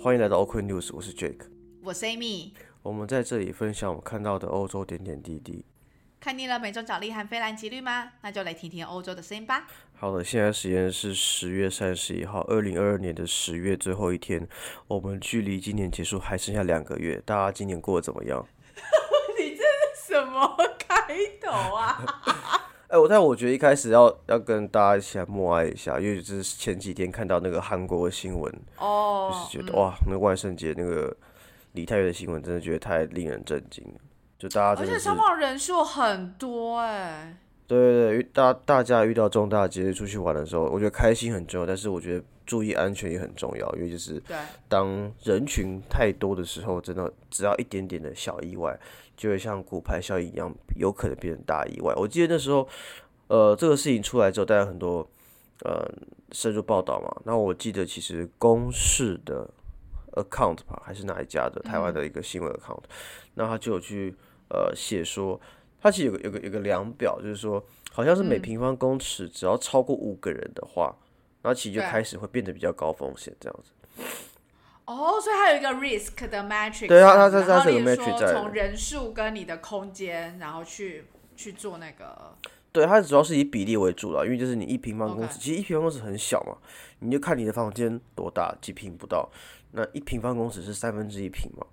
好，欢迎来到 OK News，我是 Jake，我是 Amy。我们在这里分享我们看到的欧洲点点滴滴。看腻了美洲角力和菲兰吉律吗？那就来听听欧洲的声音吧。好的，现在时间是十月三十一号，二零二二年的十月最后一天，我们距离今年结束还剩下两个月，大家今年过得怎么样？你这是什么开头啊？哎，我但我觉得一开始要要跟大家一起来默哀一下，因为就是前几天看到那个韩国的新闻，哦，就是觉得哇，那万圣节那个李太岳的新闻，真的觉得太令人震惊了。就大家而且伤亡人数很多哎。对对对，大大家遇到重大节日出去玩的时候，我觉得开心很重要，但是我觉得注意安全也很重要，因为就是，当人群太多的时候，真的只要一点点的小意外，就会像骨牌效应一样，有可能变成大意外。我记得那时候，呃，这个事情出来之后，大家很多呃深入报道嘛。那我记得其实公示的 account 吧，还是哪一家的台湾的一个新闻 account，、那他就有去呃写说，他其实有个有个有个量表，就是说好像是每平方公尺只要超过五个人的话，然后其实就开始会变得比较高风险这样子。哦，所以它有一个 risk 的 matrix，对啊它它它是有然后例如 matrix 在从人数跟你的空间，然后去去做那个，对，它主要是以比例为主了，因为就是你一平方公尺其实一平方公尺很小嘛，你就看你的房间多大，几平不到，那一平方公尺是三分之一平嘛。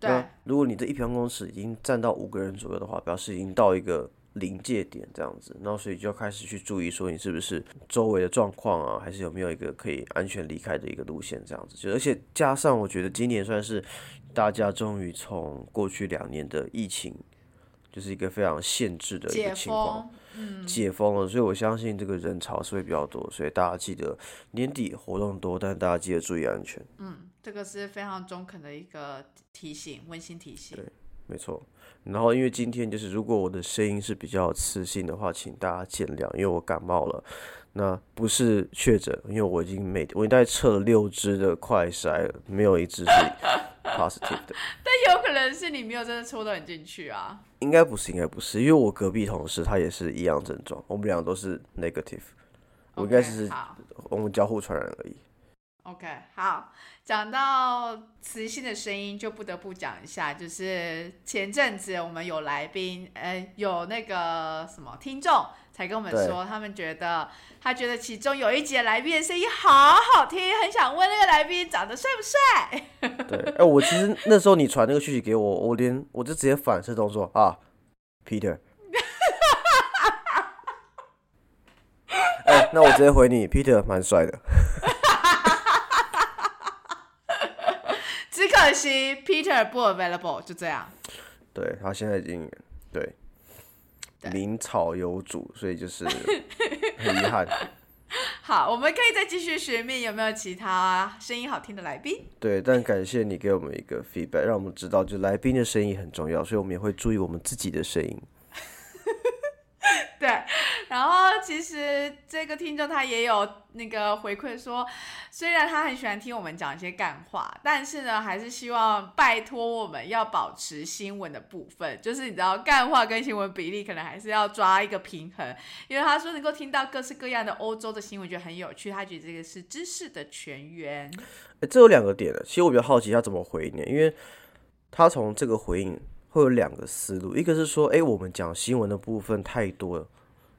对那如果你这一平方公尺已经占到五个人左右的话，表示已经到一个临界点这样子，然后所以就要开始去注意说你是不是周围的状况啊，还是有没有一个可以安全离开的一个路线这样子。就而且加上我觉得今年算是大家终于从过去两年的疫情，就是一个非常限制的一个情况。封，解封了，所以我相信这个人潮是会比较多，所以大家记得年底活动多，但大家记得注意安全，嗯，这个是非常中肯的一个提醒，温馨提醒。没错。然后因为今天就是如果我的声音是比较磁性的话，请大家见谅，因为我感冒了。那不是确诊，因为我已经每我大概测了六支的快筛了，没有一支是 positive 的。但有可能是你没有真的抽到你进去啊。应该不是，应该不是，因为我隔壁同事他也是一样症状，我们俩都是 negative，我应该是我们交互传染而已。OK，好，讲到磁性的声音，就不得不讲一下，就是前阵子我们有来宾，呃，有那个什么听众才跟我们说，他们觉得他觉得其中有一节来宾的声音好好听，很想问那个来宾长得帅不帅？对，哎、我其实那时候你传那个讯息给我，我连我就直接反射动作啊，Peter。哎、那我直接回你，Peter 蛮帅的。只可惜 Peter 不 available，就这样。对他现在已经对对名草有主，所以就是很遗憾。好，我们可以再继续寻觅有没有其他声音好听的来宾。对，但感谢你给我们一个 feedback，让我们知道就来宾的声音很重要，所以我们也会注意我们自己的声音。对，然后其实这个听众他也有那个回馈说，虽然他很喜欢听我们讲一些干话，但是呢，还是希望拜托我们要保持新闻的部分，就是你知道干话跟新闻比例可能还是要抓一个平衡，因为他说能够听到各式各样的欧洲的新闻，觉得很有趣，他觉得这个是知识的泉源。哎，这有两个点的，其实我比较好奇他怎么回应，因为他从这个回应会有两个思路，一个是说，哎，我们讲新闻的部分太多了，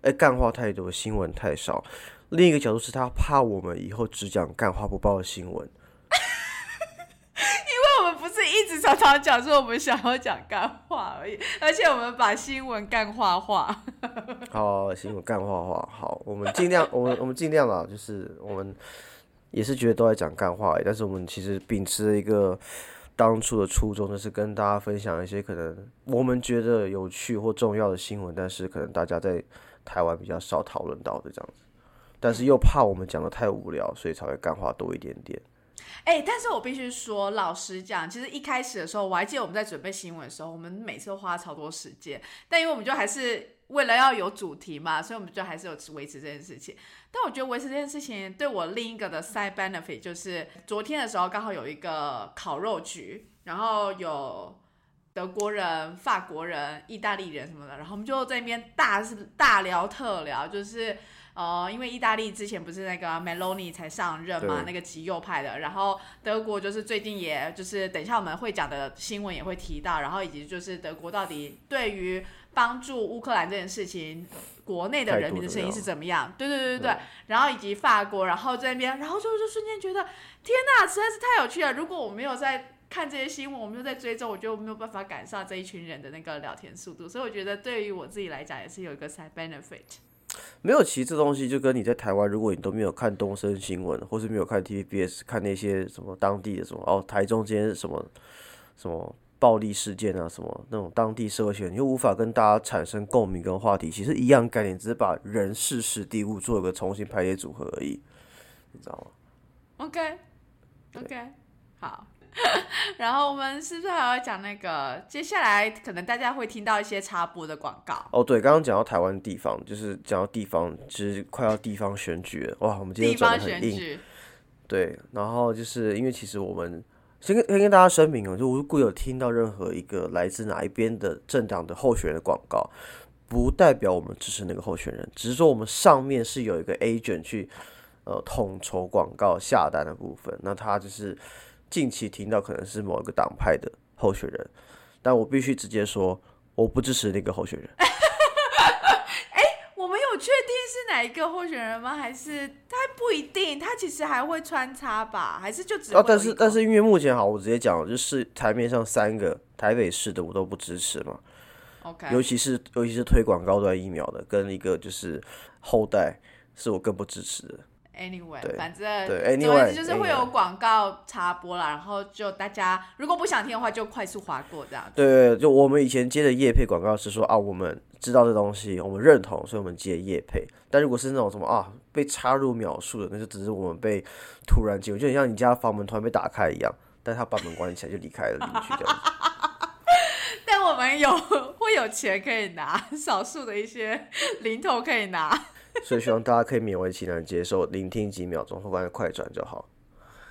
哎，干话太多，新闻太少；另一个角度是他怕我们以后只讲干话不报新闻。因为我们不是一直常常讲说我们想要讲干话而已，而且我们把新闻干话化。好，新闻干话化，好，我们尽量，我们我们尽量啦，就是我们也是觉得都在讲干话而已，但是我们其实秉持了一个当初的初衷，就是跟大家分享一些可能我们觉得有趣或重要的新闻，但是可能大家在台湾比较少讨论到的这样子，但是又怕我们讲的太无聊，所以才会干话多一点点。哎、但是我必须说，老实讲，其实一开始的时候，我还记得我们在准备新闻的时候，我们每次都花超多时间，但因为我们就还是为了要有主题嘛，所以我们就还是有维持这件事情。但我觉得维持这件事情对我另一个的 side benefit 就是，昨天的时候刚好有一个烤肉局，然后有德国人、法国人、意大利人什么的，然后我们就在那边大是大聊特聊，就是呃，因为意大利之前不是那个 Meloni 才上任嘛，那个极右派的，然后德国就是最近也就是等一下我们会讲的新闻也会提到，然后以及就是德国到底对于帮助乌克兰这件事情，国内的人民的声音是怎么样？对对对对对，嗯然后以及法国，然后这边，然后就就瞬间觉得天哪，实在是太有趣了。如果我没有在看这些新闻，我没有在追踪，我就没有办法赶上这一群人的那个聊天速度。所以我觉得对于我自己来讲，也是有一个 side benefit。没有，其实这东西就跟你在台湾，如果你都没有看东森新闻，或是没有看 TVBS，看那些什么当地的什么哦，台中今天什么什么暴力事件啊，什么那种当地社会新闻，你又无法跟大家产生共鸣跟话题，其实一样概念，只是把人事时地物做一个重新排列组合而已，你知道吗？OK，OK，、好。然后我们是不是还要讲那个？接下来可能大家会听到一些插播的广告。哦，对，刚刚讲到台湾地方，就是讲到地方，就是快要地方选举了，哇，我们今地天转方的很硬，选举，对，然后就是因为其实我们先跟先跟大家声明哦，就如果有听到任何一个来自哪一边的政党的候选人的广告，不代表我们支持那个候选人，只是说我们上面是有一个 agent 去呃统筹广告下单的部分，那他就是近期听到可能是某一个党派的候选人，但我必须直接说，我不支持那个候选人。哪一个候选人吗？还是他不一定？他其实还会穿插吧？还是就只会啊，有一个但是但是因为目前好，我直接讲，就是台面上三个台北市的我都不支持嘛。OK，尤其是尤其是推广高端疫苗的，跟一个就是后代，是我更不支持的。Anyway，反正对总而言 anyway，之就是会有广告插播啦，然后就大家如果不想听的话，就快速划过这样子。对，就我们以前接的夜配广告是说啊，我们知道这东西，我们认同，所以我们接夜配。但如果是那种什么啊，被插入秒数的，那就只是我们被突然进入，就很像你家房门突然被打开一样，但他把门关起来就离开了邻居这样子。但我们有会有钱可以拿，少数的一些零头可以拿。所以希望大家可以勉为其难接受，聆听几秒钟，后关快转就好。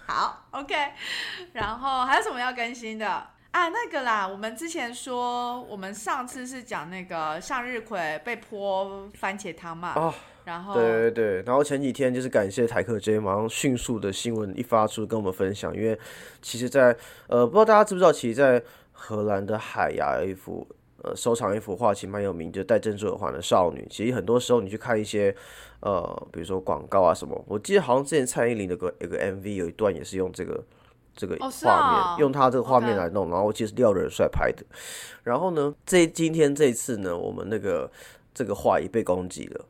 好，OK。然后还有什么要更新的啊？那个啦，我们之前说，我们上次是讲那个向日葵被泼番茄汤嘛，哦然后对对对，然后前几天就是感谢台客 J 马上迅速的新闻一发出跟我们分享，因为其实在，呃不知道大家知不知道，其实，在荷兰的海牙有一幅呃收藏一幅画，其实蛮有名，就是戴珍珠耳环的少女。其实很多时候你去看一些呃，比如说广告啊什么，我记得好像之前蔡依林的个有个 MV 有一段也是用这个这个画面，啊用他这个画面来弄，然后我记得是廖仁帅拍的。然后呢，这今天这一次呢，我们那个这个画也被攻击了。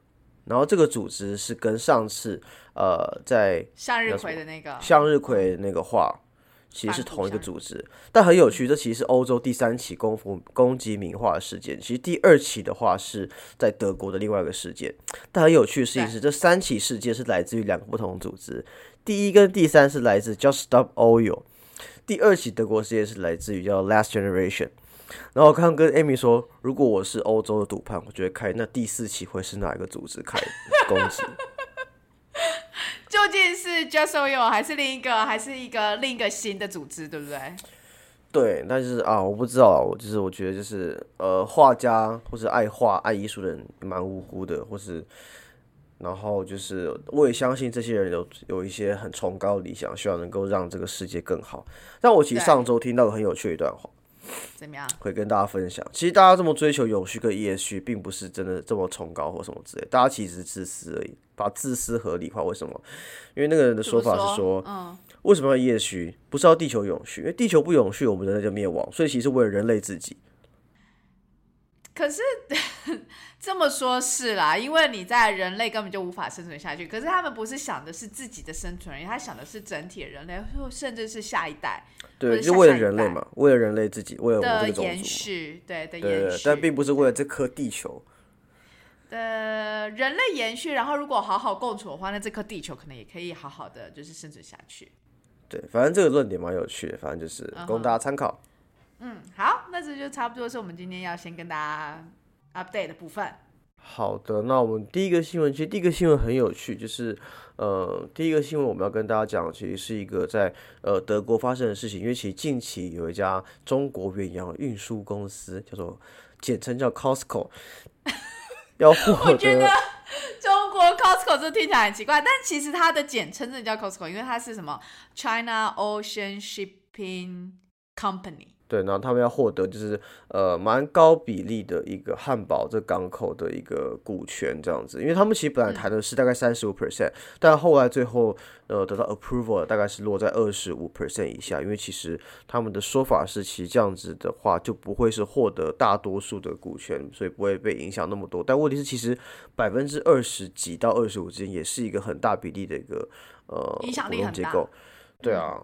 然后这个组织是跟上次呃在向日葵的那个向日葵那个画其实是同一个组织，但很有趣，这其实是欧洲第三起攻服攻击名画的事件。其实第二起的话是在德国的另外一个事件，但很有趣的事情是，这三起事件是来自于两个不同的组织。第一跟第三是来自 Just Stop Oil，第二起德国事件是来自于叫 Last Generation。然后我刚刚跟 Amy 说，如果我是欧洲的赌盘，我觉得开那第四期会是哪一个组织开攻击？究竟是 Just Oil 还是另一个，还是一个另一个新的组织，对不对？对，但是啊，我不知道就是我觉得就是呃，画家或是爱画爱艺术的人蛮无辜的，或是然后就是我也相信这些人有有一些很崇高的理想，希望能够让这个世界更好。但我其实上周听到个很有趣的一段话，怎么样？会跟大家分享。其实大家这么追求永续跟 ESG，并不是真的这么崇高或什么之类，大家其实是自私而已，把自私合理化。为什么？因为那个人的说法是说，嗯，为什么要 ESG？不是要地球永续，因为地球不永续，我们人类就灭亡。所以其实为了人类自己。可是 这么说，是啦，因为你在人类根本就无法生存下去。可是他们不是想的是自己的生存而已，他想的是整体的人类，或甚至是下一代或对，者就为了人类嘛，为了人类自己，为了我们这的延。续，对的延续，但并不是为了这颗地球。呃人类延续。然后如果好好共处的话，那这颗地球可能也可以好好的就是生存下去。对，反正这个论点蛮有趣的，反正就是嗯供大家参考。嗯，好，那这就差不多是我们今天要先跟大家 update 的部分。好的，那我们第一个新闻，其实第一个新闻很有趣，就是呃，第一个新闻我们要跟大家讲，其实是一个在呃德国发生的事情，因为其实近期有一家中国远洋运输公司，叫做简称叫 Costco，要获我觉得得中国 Costco 这听起来很奇怪，但其实它的简称真的叫 Costco，因为它是什么 China Ocean Shipping Company。对，然后他们要获得就是呃蛮高比例的一个汉堡这港口的一个股权这样子，因为他们其实本来谈的是大概三十五 percent，但后来最后呃得到 approval 大概是落在二十五 percent 以下，因为其实他们的说法是，其实这样子的话就不会是获得大多数的股权，所以不会被影响那么多。但问题是，其实百分之二十几到二十五之间也是一个很大比例的一个呃影响力很大，对啊。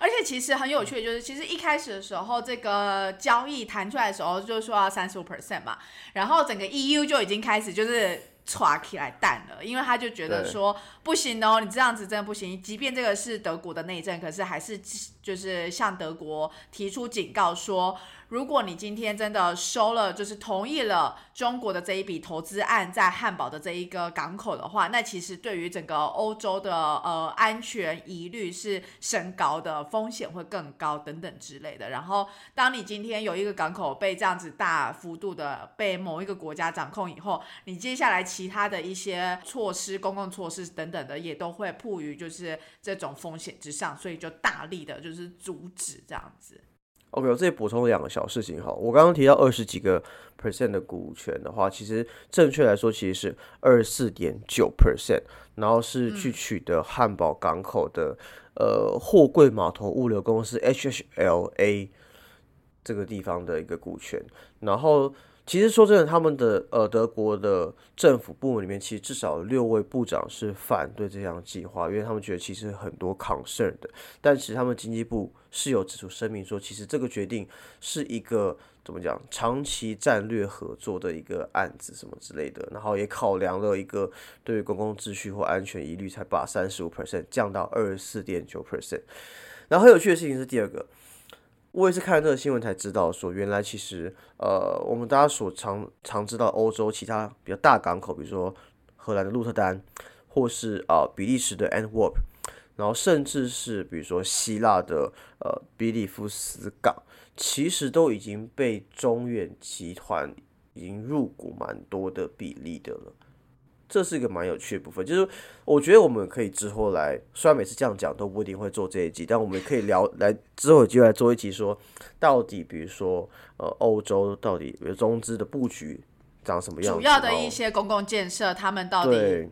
而且其实很有趣的就是，其实一开始的时候，这个交易弹出来的时候，就是说要三十五 percent 嘛，然后整个 EU 就已经开始就是歘起来淡了，因为他就觉得说不行哦，你这样子真的不行，即便这个是德国的内政，可是还是就是向德国提出警告说。如果你今天真的收了，就是同意了中国的这一笔投资案在汉堡的这一个港口的话，那其实对于整个欧洲的呃安全疑虑是升高的，风险会更高等等之类的。然后，当你今天有一个港口被这样子大幅度的被某一个国家掌控以后，你接下来其他的一些措施、公共措施等等的也都会迫于就是这种风险之上，所以就大力的就是阻止这样子。OK，我这里补充两个小事情哈。我刚刚提到二十几个 percent 的股权的话，其实正确来说其实是二十四点九 percent，然后是去取得汉堡港口的呃货柜码头物流公司 HHLA 这个地方的一个股权，然后。其实说真的，他们的呃德国的政府部门里面，其实至少六位部长是反对这项计划，因为他们觉得其实很多 concern 的。但其实他们经济部是有指出声明说，其实这个决定是一个怎么讲长期战略合作的一个案子什么之类的，然后也考量了一个对于公共秩序或安全疑虑，才把三十五 percent 降到二十四点九 percent。然后很有趣的事情是第二个。我也是看了这个新闻才知道，说原来其实，呃，我们大家所常常知道欧洲其他比较大港口，比如说荷兰的鹿特丹，或是啊比利时的 Antwerp，然后甚至是比如说希腊的呃比利夫斯港，其实都已经被中远集团已经入股蛮多的比例的了。这是一个蛮有趣的部分，就是我觉得我们可以之后来，虽然每次这样讲都不一定会做这一集，但我们可以聊来之后有机会来做一集，说到底，比如说呃，欧洲到底比如中资的布局长什么样，主要的一些公共建设，他们到底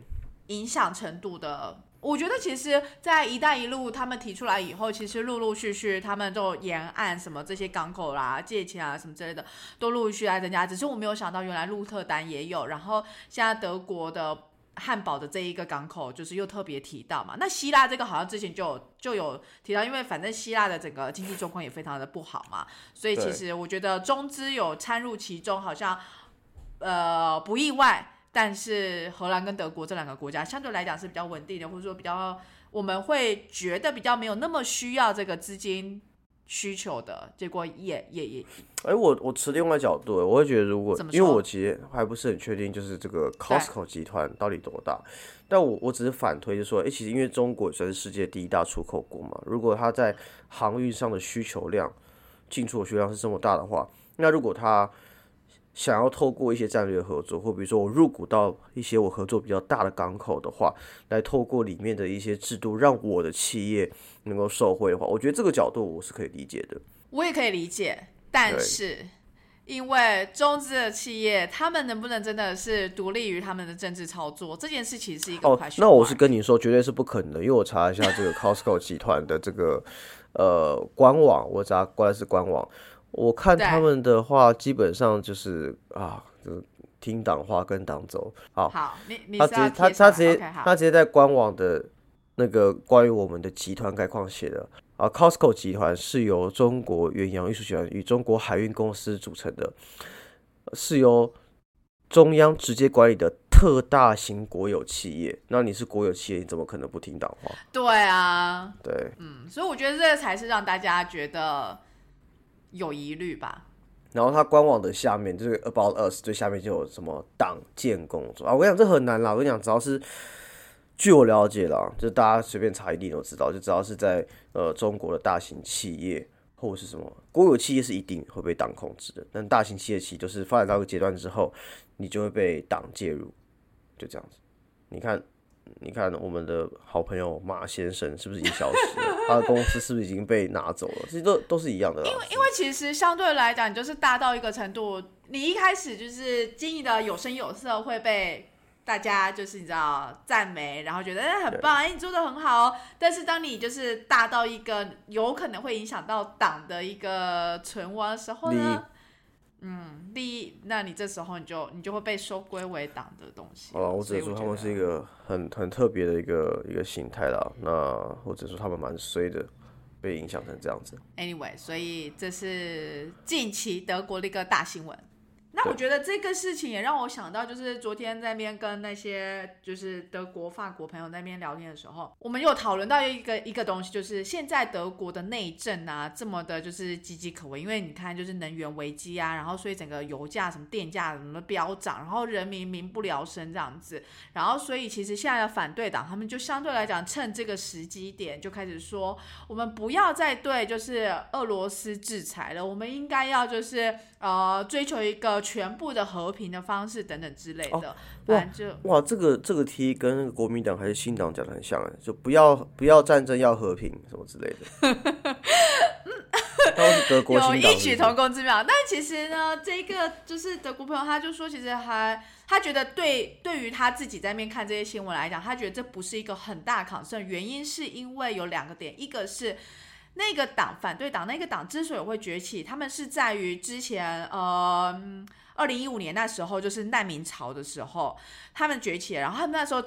影响程度的。我觉得其实，在“一带一路”他们提出来以后，其实陆陆续续，他们就沿岸什么这些港口啦、借钱啊什么之类的，都陆陆续续在增加。只是我没有想到，原来鹿特丹也有，然后现在德国的汉堡的这一个港口，就是又特别提到嘛。那希腊这个好像之前就有就有提到，因为反正希腊的整个经济状况也非常的不好嘛，所以其实我觉得中资有参入其中，好像呃不意外。但是荷兰跟德国这两个国家相对来讲是比较稳定的，或者说比较我们会觉得比较没有那么需要这个资金需求的结果，也也也。哎，我我持另外角度，我会觉得如果因为我其实还不是很确定，就是这个 Costco 集团到底多大，但我我只是反推，就说，哎，其实因为中国算是世界第一大出口国嘛，如果它在航运上的需求量、进出口需求量是这么大的话，那如果它想要透过一些战略合作，或比如说我入股到一些我合作比较大的港口的话，来透过里面的一些制度，让我的企业能够受惠的话，我觉得这个角度我是可以理解的。我也可以理解，但是因为中资的企业，他们能不能真的是独立于他们的政治操作，这件事其实是一个哦。那我是跟你说，绝对是不可能的，因为我查一下这个 Costco 集团的这个呃官网，我查过来是官网。我看他们的话，基本上就是啊，就听党话跟党走。好，好，你你他直接他他直接他直接在官网的那个关于我们的集团概况写的啊，Costco 集团是由中国远洋运输集团与中国海运公司组成的，是由中央直接管理的特大型国有企业。那你是国有企业，你怎么可能不听党话？对啊，对，嗯，所以我觉得这个才是让大家觉得。有疑虑吧，然后它官网的下面就是 About Us 最下面就有什么党建工作啊，我跟你讲这很难啦，我跟你讲只要是据我了解啦，就大家随便查一定都知道，就只要是在呃中国的大型企业或是什么国有企业是一定会被党控制的，但大型企业其实就是发展到一个阶段之后，你就会被党介入，就这样子。你看，你看我们的好朋友马先生是不是已经消失了？他的公司是不是已经被拿走了？其实都都是一样的啦。因为因为其实相对来讲，你就是大到一个程度，你一开始就是经营的有声有色，会被。大家就是你知道赞美，然后觉得哎很棒，哎你做的很好。但是当你就是大到一个有可能会影响到党的一个存亡的时候呢，嗯，利益，那你这时候你就你就会被收归为党的东西。哦，我只能说他们是一个很很特别的一个一个形态啦。那或者说他们蛮衰的，被影响成这样子。Anyway，所以这是近期德国的一个大新闻。那我觉得这个事情也让我想到，就是昨天在那边跟那些就是德国、法国朋友那边聊天的时候，我们有讨论到一个一个东西，就是现在德国的内政啊，这么的就是岌岌可危，因为你看就是能源危机啊，然后所以整个油价、什么电价什么飙涨，然后人民民不聊生这样子，然后所以其实现在的反对党他们就相对来讲趁这个时机点就开始说，我们不要再对就是俄罗斯制裁了，我们应该要就是呃追求一个。全部的和平的方式等等之类的，反正就哇，这个这个题跟那个国民党还是新党讲的很像哎，就不要不要战争，要和平什么之类的。都是德国有异曲同工之妙，但其实呢，这个就是德国朋友，他就说，其实还他觉得对对于他自己在面看这些新闻来讲，他觉得这不是一个很大 concern，原因是因为有两个点，一个是。那个党反对党，那个党之所以会崛起，他们是在于之前，呃，二零一五年那时候就是难民潮的时候，他们崛起，然后他们那时候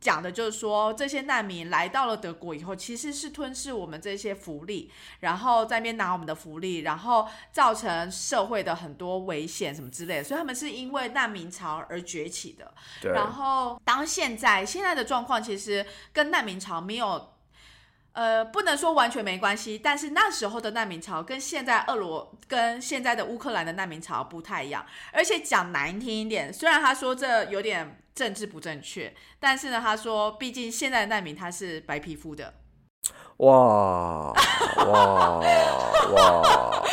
讲的就是说，这些难民来到了德国以后，其实是吞噬我们这些福利，然后在那边拿我们的福利，然后造成社会的很多危险什么之类的，所以他们是因为难民潮而崛起的。然后当现在现在的状况，其实跟难民潮没有。呃，不能说完全没关系，但是那时候的难民潮跟现在俄罗跟现在的乌克兰的难民潮不太一样，而且讲难听一点，虽然他说这有点政治不正确，但是呢，他说毕竟现在的难民他是白皮肤的。哇哇哇！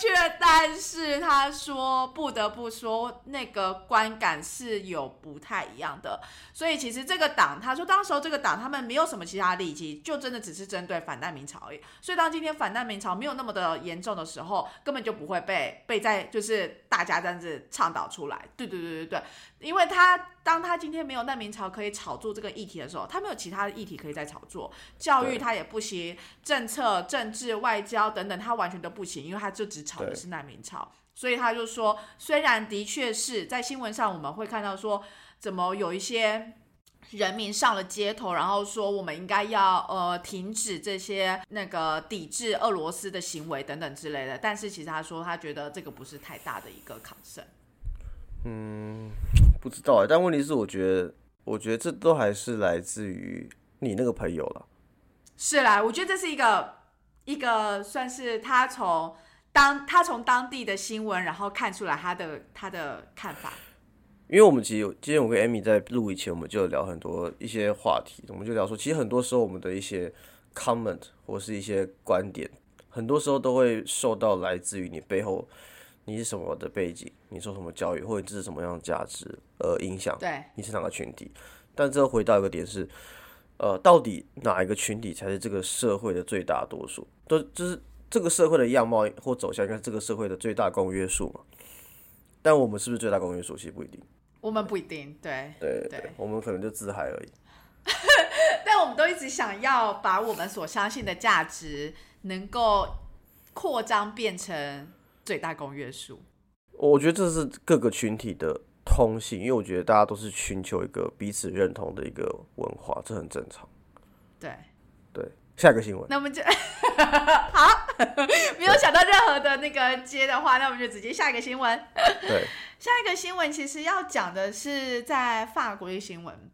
确，但是他说不得不说，那个观感是有不太一样的。所以其实这个党，他说当时候这个党他们没有什么其他利益，就真的只是针对反难民潮而已。所以当今天反难民潮没有那么的严重的时候，根本就不会被被在就是大家这样子倡导出来。对对对对对，因为他当他今天没有难民潮可以炒作这个议题的时候，他没有其他的议题可以再炒作，教育他也不行，政策、政治、外交等等，他完全都不行，因为他就。只炒的是难民潮，所以他就说，虽然的确是在新闻上我们会看到说，怎么有一些人民上了街头，然后说我们应该要呃停止这些那个抵制俄罗斯的行为等等之类的，但是其实他说他觉得这个不是太大的一个抗胜。嗯，不知道哎，但问题是，我觉得我觉得这都还是来自于你那个朋友了。是啦，我觉得这是一个一个算是他从。当他从当地的新闻，然后看出来他的他的看法，因为我们其实今天我跟 Amy 在录以前，我们就聊很多一些话题，我们就聊说，其实很多时候我们的一些 comment 或是一些观点，很多时候都会受到来自于你背后你是什么的背景，你受什么教育，或者这是什么样的价值而影响，对，你是哪个群体？但这回到一个点是，呃，到底哪一个群体才是这个社会的最大多数？都就是。这个社会的样貌或走向，应该是这个社会的最大公约数嘛？但我们是不是最大公约数？其实不一定。我们不一定，对对对，我们可能就自嗨而已。但我们都一直想要把我们所相信的价值能够扩张变成最大公约数。我觉得这是各个群体的通性，因为我觉得大家都是寻求一个彼此认同的一个文化，这很正常。对对。下一个新闻，那我们就 好，没有想到任何的那个接的话，那我们就直接下一个新闻。对，下一个新闻其实要讲的是在法国的新闻。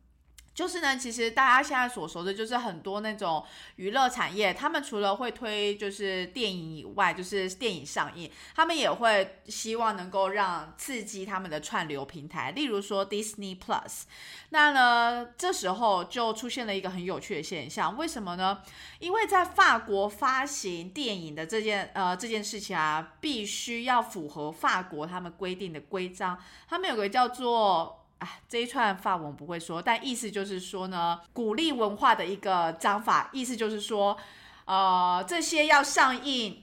就是呢，其实大家现在所熟的，就是很多那种娱乐产业，他们除了会推就是电影以外，就是电影上映，他们也会希望能够让刺激他们的串流平台，例如说 Disney Plus。那呢，这时候就出现了一个很有趣的现象，为什么呢？因为在法国发行电影的这件呃这件事情啊，必须要符合法国他们规定的规章，他们有个叫做。啊，这一串法文不会说，但意思就是说呢，鼓励文化的一个章法，意思就是说，呃，这些要上映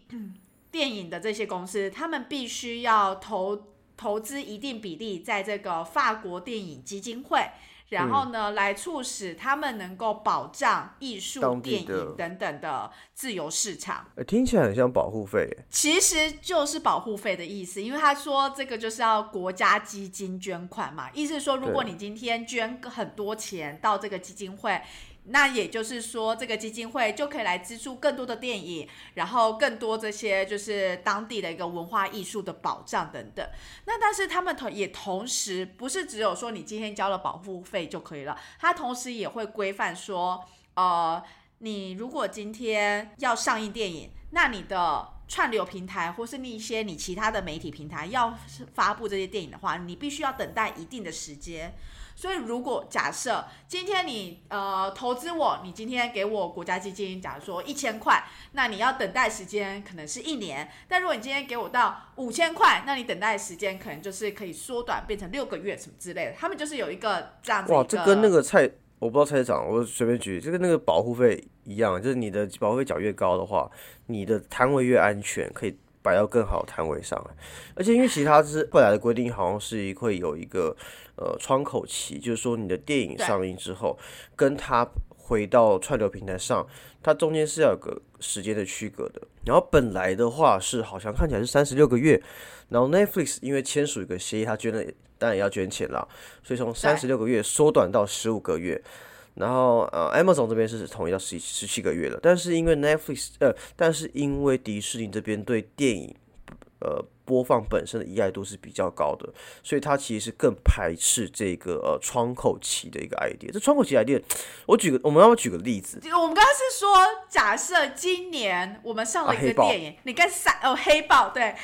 电影的这些公司，他们必须要投投资一定比例在这个法国电影基金会。然后呢，来促使他们能够保障艺术、电影等等的自由市场。听起来很像保护费，其实就是保护费的意思。因为他说这个就是要国家基金捐款嘛，意思是说，如果你今天捐很多钱到这个基金会。那也就是说，这个基金会就可以来资助更多的电影，然后更多这些就是当地的一个文化艺术的保障等等。那但是他们同也同时不是只有说你今天交了保护费就可以了，他同时也会规范说，呃，你如果今天要上映电影，那你的串流平台或是那一些你其他的媒体平台要发布这些电影的话，你必须要等待一定的时间。所以，如果假设今天你呃投资我，你今天给我国家基金，假如说一千块，那你要等待时间可能是一年。但如果你今天给我到五千块，那你等待时间可能就是可以缩短变成六个月什么之类的。他们就是有一个这样子。哇，这跟那个菜我不知道菜市场，我随便举，这跟那个保护费一样，就是你的保护费缴越高的话，你的摊位越安全，可以。摆到更好的摊位上来，而且因为其他是后来的规定，好像是会有一个呃窗口期，就是说你的电影上映之后，跟它回到串流平台上，它中间是要有个时间的区隔的。然后本来的话是好像看起来是三十六个月，然后 Netflix 因为签署一个协议，它捐了当然也要捐钱了，所以从三十六个月缩短到十五个月。然后呃，Amazon 这边是统一到十十七个月了，但是因为 Netflix 呃，但是因为迪士尼这边对电影呃播放本身的依赖度是比较高的，所以它其实是更排斥这个呃窗口期的一个 idea。这窗口期 idea，我举个我们要不要举个例子？我们刚刚是说，假设今年我们上了一个电影，你跟三哦黑豹对，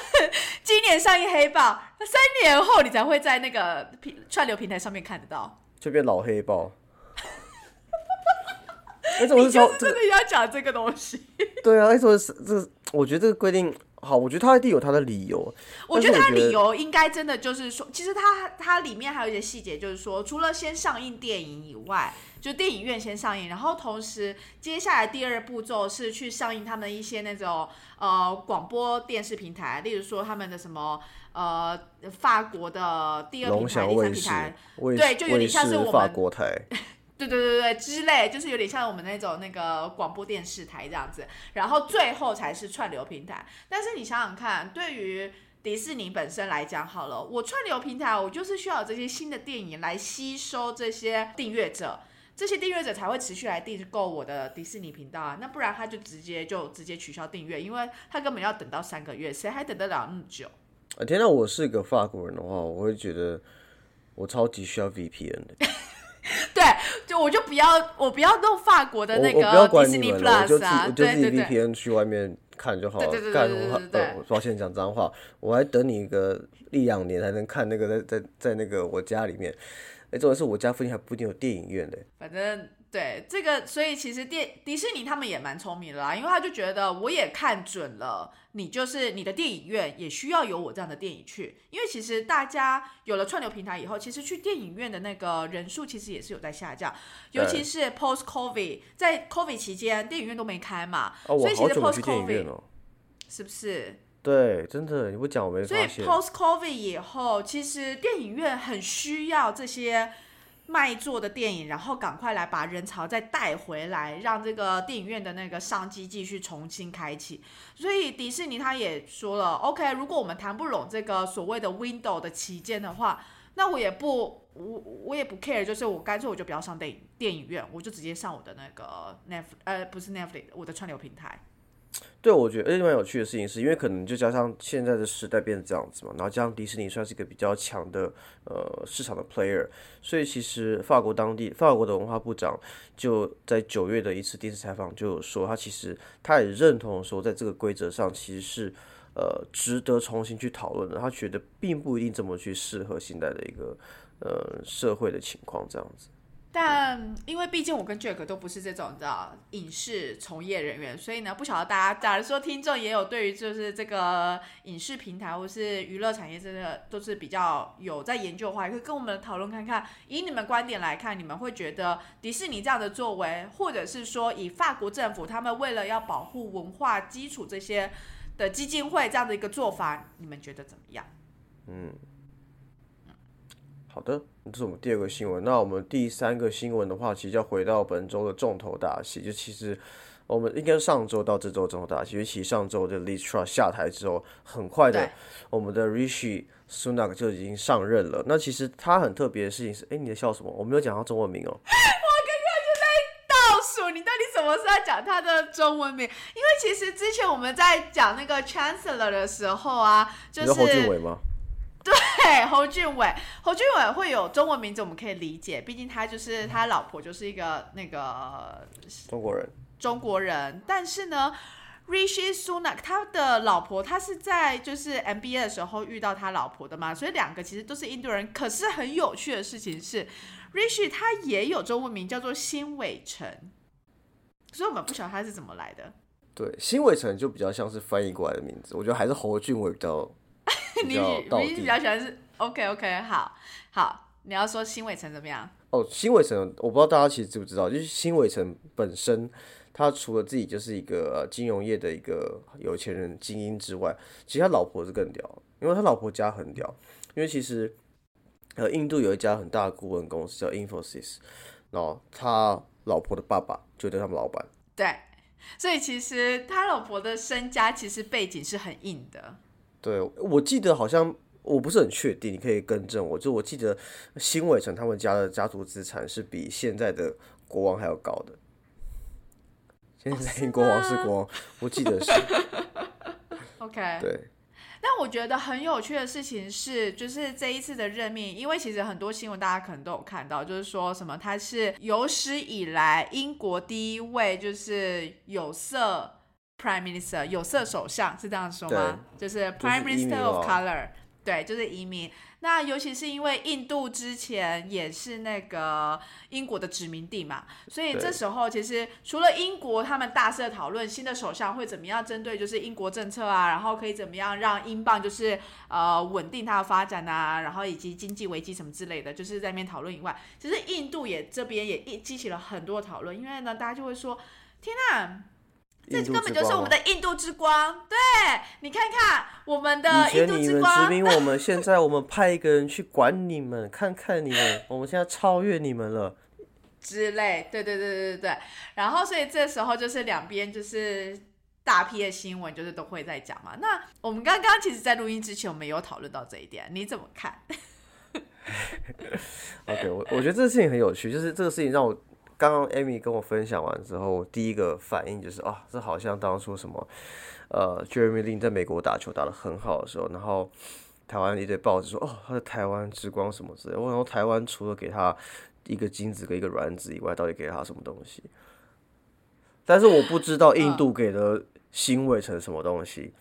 今年上映黑豹，那三年后你才会在那个平串流平台上面看得到，就变老黑豹。你就是真的要讲这个东西？对啊，说是这，我觉得这个规定好，我觉得他一定有他的理由。我觉得他理由应该真的就是说，其实他他里面还有一些细节，就是说，除了先上映电影以外，就电影院先上映，然后同时接下来第二步骤是去上映他们一些那种呃广播电视平台，例如说他们的什么呃法国的第二平台、第三平台，对，就有点像是我们法国台。对对对对，之类就是有点像我们那种那个广播电视台这样子，然后最后才是串流平台。但是你想想看，对于迪士尼本身来讲，好了，我串流平台，我就是需要这些新的电影来吸收这些订阅者，这些订阅者才会持续来订购我的迪士尼频道啊。那不然他就直接就直接取消订阅，因为他根本要等到三个月，谁还等得了那么久？啊，天哪！我是一个法国人的话，我会觉得我超级需要 VPN 的。对，就我就不要，我不要弄法国的那个迪士尼 Plus 啊，对对对，VPN 去外面看就好了。干我我抱歉讲脏话，我还等你一个一两年才能看那个在在在那个我家里面。哎，重要是我家附近还不一定有电影院嘞。反正。对这个，所以其实电迪士尼他们也蛮聪明的啦，因为他就觉得我也看准了，你就是你的电影院也需要有我这样的电影去，因为其实大家有了串流平台以后，其实去电影院的那个人数其实也是有在下降，尤其是 post covid，在 covid 期间电影院都没开嘛，所以其实 post covid 是不是？对，真的你不讲我没发现。所以 post covid 以后，其实电影院很需要这些。卖座的电影，然后赶快来把人潮再带回来，让这个电影院的那个商机继续重新开启。所以迪士尼他也说了，OK，如果我们谈不拢这个所谓的 window 的期间的话，那我也不，我我也不 care，就是我干脆我就不要上电影电影院，我就直接上我的那个 Netflix，呃，不是 Netflix，我的串流平台。对，我觉得而且蛮有趣的事情，是因为可能就加上现在的时代变成这样子嘛，然后加上迪士尼算是一个比较强的呃市场的 player，所以其实法国当地法国的文化部长就在九月的一次电视采访就说，他其实他也认同说，在这个规则上其实是呃值得重新去讨论的，他觉得并不一定这么去适合现在的一个呃社会的情况这样子。但因为毕竟我跟 Jack 都不是这种的影视从业人员，所以呢，不晓得大家，假如说听众也有对于就是这个影视平台或是娱乐产业，真的都是比较有在研究的话，也可以跟我们讨论看看。以你们观点来看，你们会觉得迪士尼这样的作为，或者是说以法国政府他们为了要保护文化基础这些的基金会这样的一个做法，你们觉得怎么样？嗯，好的，这是我们第二个新闻。那我们第三个新闻的话，其实要回到本周的重头大戏，就其实我们应该是上周到这周重头大戏，因为其实上周的 Liz Truss 下台之后，很快的，我们的 Rishi Sunak 就已经上任了。那其实他很特别的事情是，哎，你在笑什么？我没有讲到中文名哦。倒数，你到底什么时候要讲他的中文名？因为其实之前我们在讲那个 Chancellor 的时候啊，就你说侯俊是伟吗？对侯俊伟，侯俊伟会有中文名字，我们可以理解，毕竟他就是他老婆就是一个那个中国人。中国人，但是呢，Rishi Sunak 他的老婆，他是在就是 MBA 的时候遇到他老婆的嘛，所以两个其实都是印度人。可是很有趣的事情是，Rishi 他也有中文名叫做辛伟成，所以我们不晓得他是怎么来的。对，辛伟成就比较像是翻译过来的名字，我觉得还是侯俊伟比较比 你你比较喜欢是 OK OK 好好，你要说新伟成怎么样？哦。新伟成，我不知道大家其实知不知道，就是新伟成本身，他除了自己就是一个呃金融业的一个有钱人精英之外，其实他老婆是更屌，因为他老婆家很屌，因为其实呃印度有一家很大的顾问公司叫 Infosys，然后他老婆的爸爸就对他们老板。对，所以其实他老婆的身家其实背景是很硬的。对，我记得好像我不是很确定，你可以更正我。就我记得新伟成他们家的家族资产是比现在的国王还要高的。现在英国王是国王，我记得是 OK，对，但我觉得很有趣的事情是，就是这一次的任命，因为其实很多新闻大家可能都有看到，就是说什么他是有史以来英国第一位就是有色 Prime Minister 有色首相，是这样说吗？就是 Prime Minister of 哦 Color，对，就是移民。那尤其是因为印度之前也是那个英国的殖民地嘛，所以这时候其实除了英国他们大肆的讨论新的首相会怎么样针对就是英国政策啊，然后可以怎么样让英镑就是呃稳定它的发展啊，然后以及经济危机什么之类的，就是在那边讨论以外，其实印度也这边也一激起了很多讨论，因为呢大家就会说，天呐，这根本就是我们的印度之光，对你看看我们的印度前你们殖之光，民我们，现在我们派一个人去管你们，看看你们，我们现在超越你们了。之类，对对对对对对。然后所以这时候就是两边就是大批的新闻就是都会在讲嘛。那我们刚刚其实，在录音之前，我们有讨论到这一点，你怎么看？OK，我我觉得这个事情很有趣，就是这个事情让我刚刚 Amy 跟我分享完之后，我第一个反应就是啊，这好像当初什么呃 Jeremy Lin 在美国打球打得很好的时候，然后台湾一堆报纸说哦他在台湾之光什么之类的，我然后台湾除了给他一个精子跟一个卵子以外，到底给了他什么东西？但是我不知道印度给的新伟成什么东西。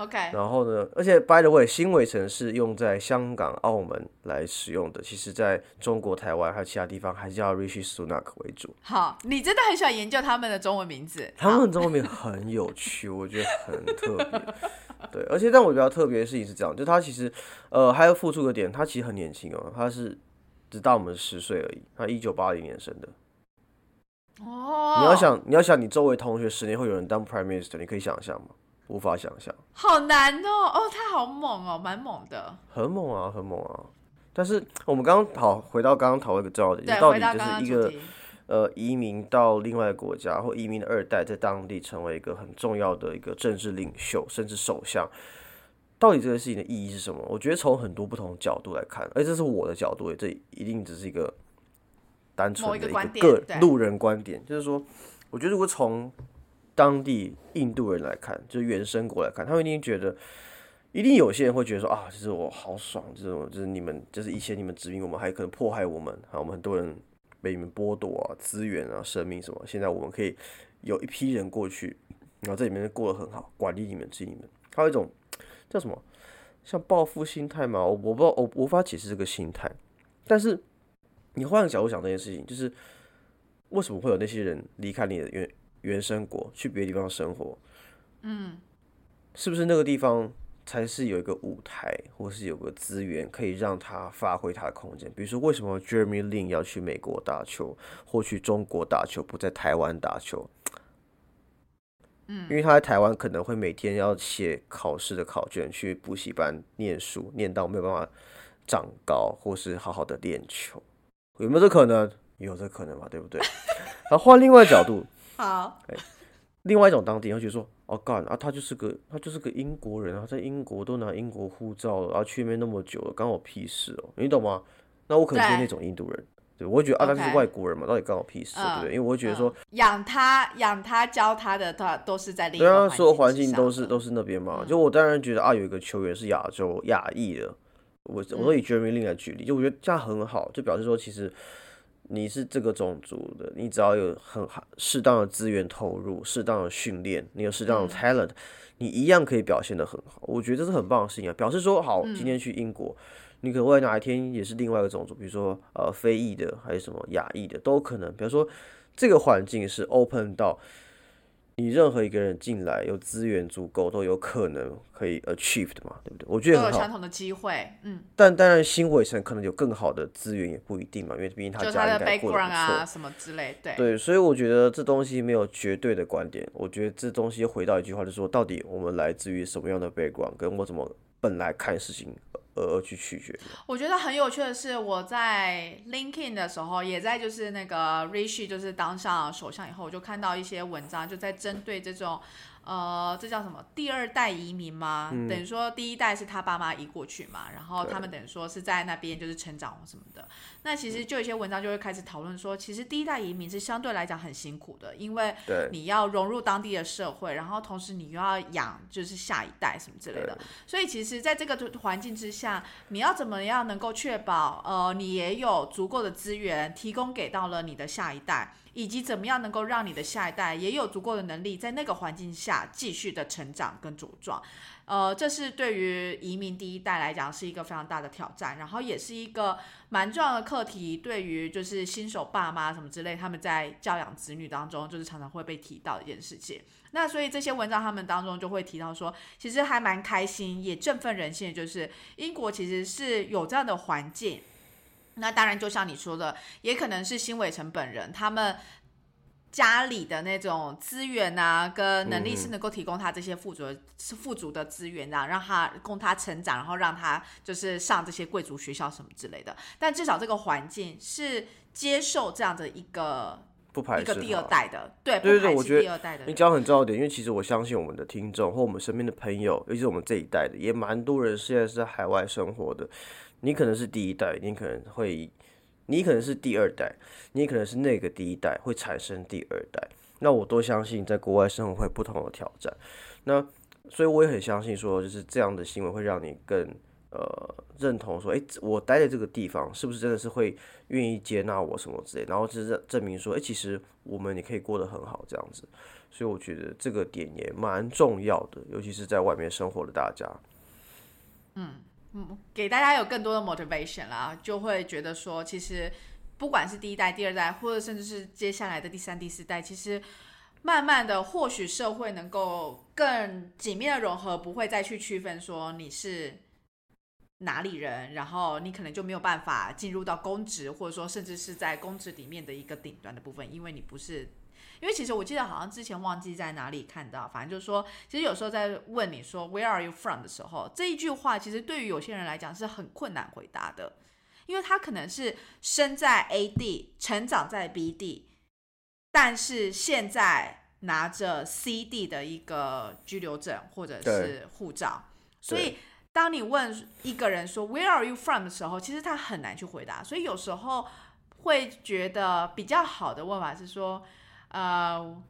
OK，然后呢，而且 by the way，新伟城是用在香港、澳门来使用的，其实在中国台湾还有其他地方还是叫 Rishi Sunak 为主。好，你真的很喜欢研究他们的中文名字。他们中文名很有趣，我觉得很特别。对，而且但我比较特别的事情是这样，就他其实呃还要付出个点，他其实很年轻哦，他是只大我们十岁而已，他一九八零年生的。哦，你要想，你要想，你周围同学十年后有人当 Prime Minister，你可以想象吗？无法想象。好难哦，哦，他好猛哦，蛮猛的。很猛啊，很猛啊！但是我们刚刚好回到刚刚讨论一个重要的，对，到底就是一个。呃移民到另外一个国家或移民的二代，在当地成为一个很重要的一个政治领袖，甚至首相。到底这个事情的意义是什么？我觉得从很多不同的角度来看，而这是我的角度，这一定只是一个单纯的一个个路人观点，就是说，我觉得如果从当地印度人来看，就是原生国来看，他们一定觉得，一定有些人会觉得说啊，就是我好爽，这种就是你们，就是以前你们殖民我们，还可能迫害我们，啊，我们很多人被你们剥夺啊资源啊、生命什么，现在我们可以有一批人过去，然后在里面过得很好，管理你们、治理你们，还有一种叫什么，像报复心态嘛，我我不知道，我无法解释这个心态，但是你换个角度想这件事情，就是为什么会有那些人离开你的原原生国，去别的地方生活？嗯，是不是那个地方才是有一个舞台，或是有个资源可以让他发挥他的空间？比如说，为什么 Jeremy Lin 要去美国打球，或去中国打球，不在台湾打球？嗯，因为他在台湾可能会每天要写考试的考卷，去补习班念书，念到没有办法长高，或是好好的练球。有没有这可能？有这可能嘛？对不对？然后换另外角度，好，另外一种当地人会觉得说，哦，干啊，他就是个他就是个英国人啊，在英国都拿英国护照了，然后去那边那么久了，关我屁事哦，你懂吗？那我可能是那种印度人，对，我会觉得啊，他是外国人嘛，到底关我屁事，对不对？因为我会觉得说，养他养他教他的，他都是在另对啊，所有环境都是都是那边嘛。就我当然觉得啊，有一个球员是亚洲亚裔的，我我都以 Jeremy Lin 来举例，就我觉得这样很好，就表示说其实。你是这个种族的，你只要有很好适当的资源投入，适当的训练，你有适当的 talent，你一样可以表现的很好。我觉得这是很棒的事情啊。表示说，好，今天去英国，你可能未来哪一天也是另外一个种族，比如说呃非裔的，还是什么亚裔的，都可能。比如说这个环境是 open 到。你任何一个人进来，有资源足够，都有可能可以 achieve 的嘛，对不对？我觉得都有相同的机会，嗯。但当然，新伟城可能有更好的资源，也不一定嘛，因为毕竟他家应该过得不错，什么之类，对。对，所以我觉得这东西没有绝对的观点。我觉得这东西回到一句话，就是说，到底我们来自于什么样的 background，跟我怎么本来看事情。呃去取决。我觉得很有趣的是，我在 LinkedIn 的时候，也在就是那个 Rishi 就是当上首相以后，我就看到一些文章，就在针对这种。呃，这叫什么？第二代移民吗？等于说第一代是他爸妈移过去嘛，然后他们等于说是在那边就是成长什么的。那其实就有些文章就会开始讨论说，其实第一代移民是相对来讲很辛苦的，因为你要融入当地的社会，然后同时你又要养就是下一代什么之类的。所以其实在这个环境之下，你要怎么样能够确保呃你也有足够的资源提供给到了你的下一代？以及怎么样能够让你的下一代也有足够的能力，在那个环境下继续的成长跟茁壮，呃，这是对于移民第一代来讲是一个非常大的挑战，然后也是一个蛮重要的课题。对于就是新手爸妈什么之类，他们在教养子女当中，就是常常会被提到的一件事情。那所以这些文章他们当中就会提到说，其实还蛮开心，也振奋人心的，就是英国其实是有这样的环境。那当然，就像你说的，也可能是新伟成本人，他们家里的那种资源啊，跟能力是能够提供他这些富足、是富足的资源，让让他供他成长，然后让他就是上这些贵族学校什么之类的。但至少这个环境是接受这样的一个不排斥第二代的，对对对，我觉得第二代的。你讲很重要点，因为其实我相信我们的听众或我们身边的朋友，尤其是我们这一代的，也蛮多人现在是在海外生活的。你可能是第一代，你可能会，你可能是第二代，你可能是那个第一代会产生第二代。那我都相信，在国外生活会不同的挑战。那所以我也很相信，说就是这样的新闻会让你更呃认同，说，诶，我待在这个地方是不是真的是会愿意接纳我什么之类，然后就是证明说，诶，其实我们也可以过得很好这样子。所以我觉得这个点也蛮重要的，尤其是在外面生活的大家。嗯。嗯，给大家有更多的 motivation 啦，就会觉得说，其实不管是第一代、第二代，或者甚至是接下来的第三、第四代，其实慢慢的，或许社会能够更紧密的融合，不会再去区分说你是哪里人，然后你可能就没有办法进入到公职，或者说甚至是在公职里面的一个顶端的部分，因为你不是。因为其实我记得好像之前忘记在哪里看到，反正就是说，其实有时候在问你说 Where are you from 的时候，这一句话其实对于有些人来讲是很困难回答的，因为他可能是生在 A 地，成长在 B 地，但是现在拿着 C 地的一个居留证或者是护照，所以当你问一个人说 Where are you from 的时候，其实他很难去回答，所以有时候会觉得比较好的问法是说。呃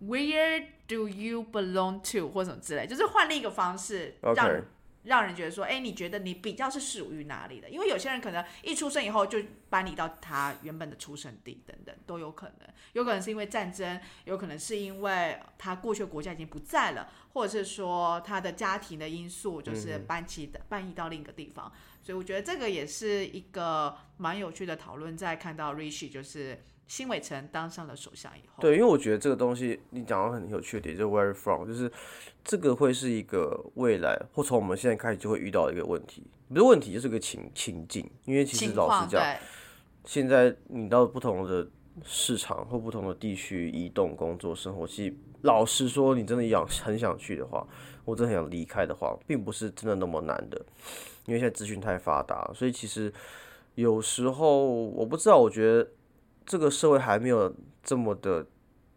，Where do you belong to 或什么之类，就是换另一个方式，让让人觉得说，哎，你觉得你比较是属于哪里的？因为有些人可能一出生以后就搬离到他原本的出生地，等等都有可能。有可能是因为战争，有可能是因为他过去的国家已经不在了，或者是说他的家庭的因素，就是搬起的搬移到另一个地方。所以我觉得这个也是一个蛮有趣的讨论。在看到 Rishi 就是辛伟成当上了首相以后，对，因为我觉得这个东西你讲到很有趣的点，就是 Where from，就是这个会是一个未来或从我们现在开始就会遇到的一个问题，不是问题，就是个情情境。因为其实老实讲，现在你到不同的市场或不同的地区移动、工作、生活，其实老实说，你真的想很想去的话，我真的很想离开的话，并不是真的那么难的。因为现在资讯太发达，所以其实有时候我不知道，我觉得这个社会还没有这么的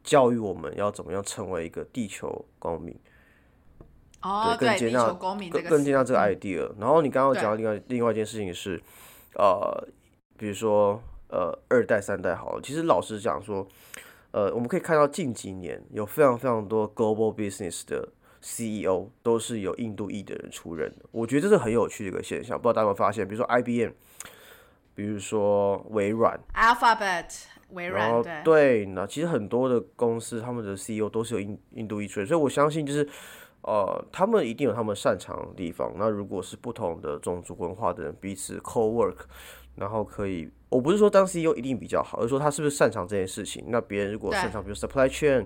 教育我们要怎么样成为一个地球公民。哦，对，更接纳更更接纳这个 idea。然后你刚刚讲的另外另外一件事情是，呃，比如说呃二代三代好了，其实老实讲说，呃，我们可以看到近几年有非常非常多 global business 的。CEO 都是由印度裔的人出任的，我觉得这是很有趣的一个现象。不知道大家有没有发现，比如说 IBM，比如说微软，Alphabet，微软，对，那其实很多的公司他们的 CEO 都是有印印度裔出任，所以我相信就是呃，他们一定有他们擅长的地方。那如果是不同的种族文化的人彼此 co-work，然后可以，我不是说当 CEO 一定比较好，而是说他是不是擅长这件事情。那别人如果擅长，比如 supply chain。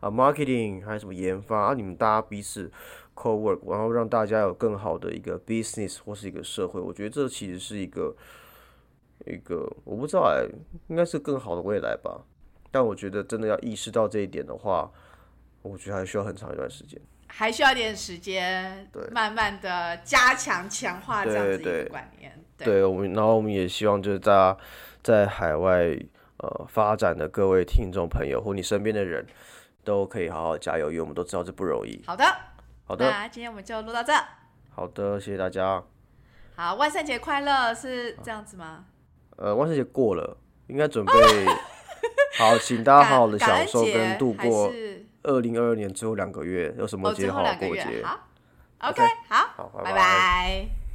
啊，marketing 还有什么研发啊？你们大家彼此 co work，然后让大家有更好的一个 business 或是一个社会，我觉得这其实是一个一个我不知道哎，应该是更好的未来吧。但我觉得真的要意识到这一点的话，我觉得还需要很长一段时间，还需要点时间，对，慢慢的加强强化这样子一个观念。对，我们然后我们也希望就是大家在海外呃发展的各位听众朋友或你身边的人。都可以好好加油，因为我们都知道这不容易。好的，好的，那今天我们就录到这。好的，谢谢大家。好，万圣节快乐，是这样子吗？呃，万圣节过了，应该准备 好，请大家好好的享受跟度过二零二二年最后两个月，有什么节好好过节？好，OK，好，拜拜。